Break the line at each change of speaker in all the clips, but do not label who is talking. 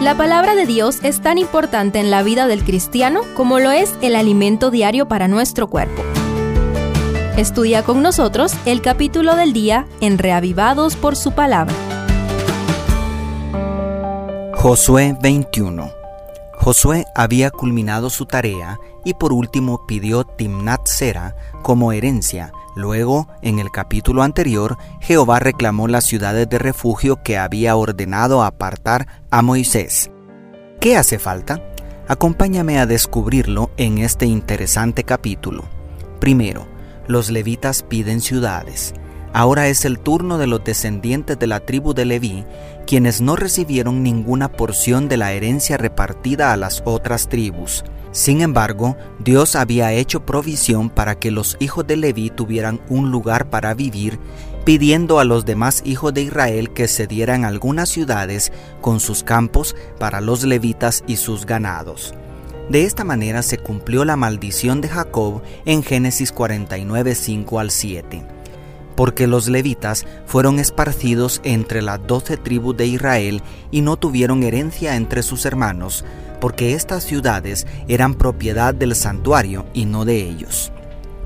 La palabra de Dios es tan importante en la vida del cristiano como lo es el alimento diario para nuestro cuerpo. Estudia con nosotros el capítulo del día en Reavivados por su palabra.
Josué 21 Josué había culminado su tarea y por último pidió Timnat Sera como herencia. Luego, en el capítulo anterior, Jehová reclamó las ciudades de refugio que había ordenado apartar a Moisés. ¿Qué hace falta? Acompáñame a descubrirlo en este interesante capítulo. Primero, los levitas piden ciudades. Ahora es el turno de los descendientes de la tribu de Leví, quienes no recibieron ninguna porción de la herencia repartida a las otras tribus. Sin embargo, Dios había hecho provisión para que los hijos de Leví tuvieran un lugar para vivir, pidiendo a los demás hijos de Israel que se dieran algunas ciudades con sus campos para los levitas y sus ganados. De esta manera se cumplió la maldición de Jacob en Génesis 49, 5 al 7 porque los levitas fueron esparcidos entre las doce tribus de Israel y no tuvieron herencia entre sus hermanos, porque estas ciudades eran propiedad del santuario y no de ellos.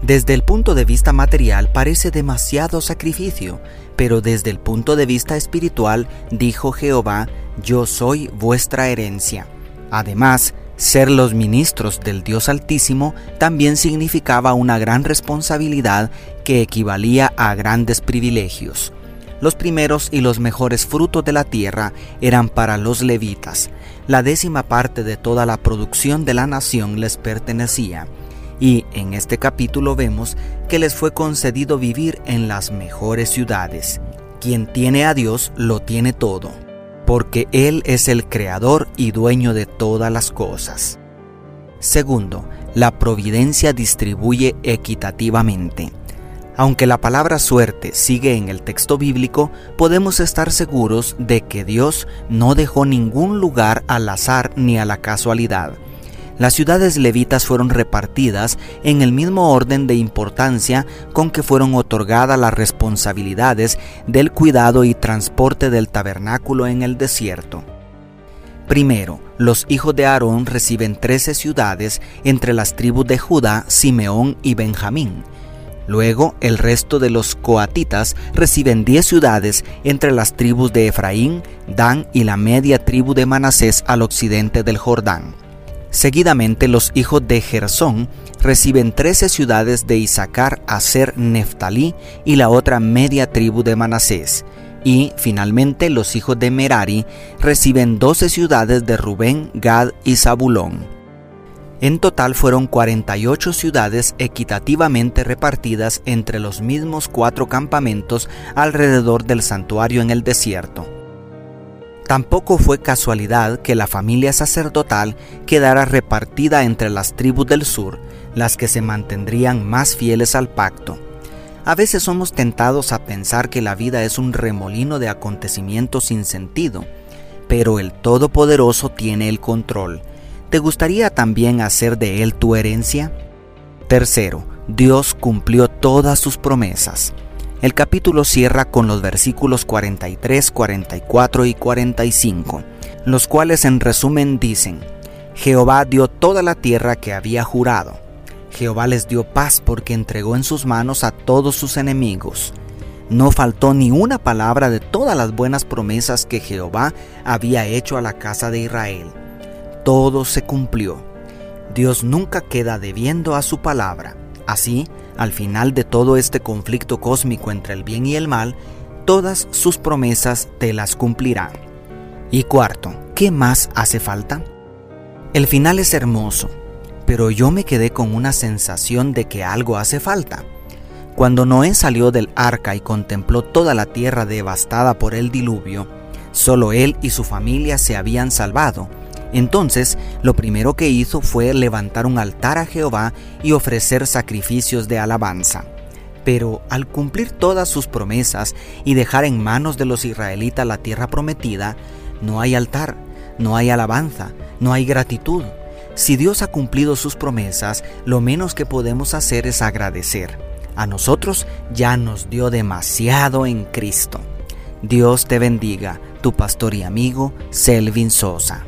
Desde el punto de vista material parece demasiado sacrificio, pero desde el punto de vista espiritual dijo Jehová, yo soy vuestra herencia. Además, ser los ministros del Dios Altísimo también significaba una gran responsabilidad que equivalía a grandes privilegios. Los primeros y los mejores frutos de la tierra eran para los levitas. La décima parte de toda la producción de la nación les pertenecía. Y en este capítulo vemos que les fue concedido vivir en las mejores ciudades. Quien tiene a Dios lo tiene todo porque Él es el creador y dueño de todas las cosas. Segundo, la providencia distribuye equitativamente. Aunque la palabra suerte sigue en el texto bíblico, podemos estar seguros de que Dios no dejó ningún lugar al azar ni a la casualidad. Las ciudades levitas fueron repartidas en el mismo orden de importancia con que fueron otorgadas las responsabilidades del cuidado y transporte del tabernáculo en el desierto. Primero, los hijos de Aarón reciben trece ciudades entre las tribus de Judá, Simeón y Benjamín. Luego, el resto de los coatitas reciben diez ciudades entre las tribus de Efraín, Dan y la media tribu de Manasés al occidente del Jordán. Seguidamente los hijos de Gersón reciben trece ciudades de Isaacar, Aser, Neftalí y la otra media tribu de Manasés. Y finalmente los hijos de Merari reciben doce ciudades de Rubén, Gad y Zabulón. En total fueron 48 ciudades equitativamente repartidas entre los mismos cuatro campamentos alrededor del santuario en el desierto. Tampoco fue casualidad que la familia sacerdotal quedara repartida entre las tribus del sur, las que se mantendrían más fieles al pacto. A veces somos tentados a pensar que la vida es un remolino de acontecimientos sin sentido, pero el Todopoderoso tiene el control. ¿Te gustaría también hacer de Él tu herencia? Tercero, Dios cumplió todas sus promesas. El capítulo cierra con los versículos 43, 44 y 45, los cuales en resumen dicen, Jehová dio toda la tierra que había jurado. Jehová les dio paz porque entregó en sus manos a todos sus enemigos. No faltó ni una palabra de todas las buenas promesas que Jehová había hecho a la casa de Israel. Todo se cumplió. Dios nunca queda debiendo a su palabra. Así, al final de todo este conflicto cósmico entre el bien y el mal, todas sus promesas te las cumplirá. Y cuarto, ¿qué más hace falta? El final es hermoso, pero yo me quedé con una sensación de que algo hace falta. Cuando Noé salió del arca y contempló toda la tierra devastada por el diluvio, solo él y su familia se habían salvado, entonces, lo primero que hizo fue levantar un altar a Jehová y ofrecer sacrificios de alabanza. Pero al cumplir todas sus promesas y dejar en manos de los israelitas la tierra prometida, no hay altar, no hay alabanza, no hay gratitud. Si Dios ha cumplido sus promesas, lo menos que podemos hacer es agradecer. A nosotros ya nos dio demasiado en Cristo. Dios te bendiga tu pastor y amigo Selvin Sosa.